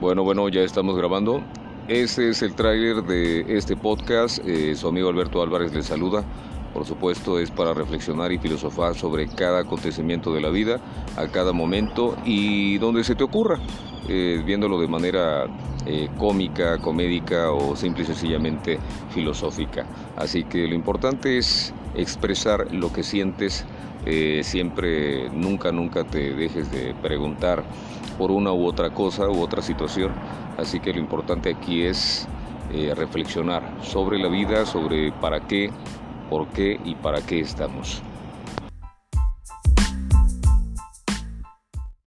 Bueno, bueno, ya estamos grabando. Este es el tráiler de este podcast. Eh, su amigo Alberto Álvarez le saluda. Por supuesto, es para reflexionar y filosofar sobre cada acontecimiento de la vida, a cada momento y donde se te ocurra, eh, viéndolo de manera eh, cómica, comédica o simple y sencillamente filosófica. Así que lo importante es expresar lo que sientes. siempre, nunca, nunca te dejes de preguntar por una u otra cosa u otra situación. Así que lo importante aquí es eh, reflexionar sobre la vida, sobre para qué, por qué y para qué estamos.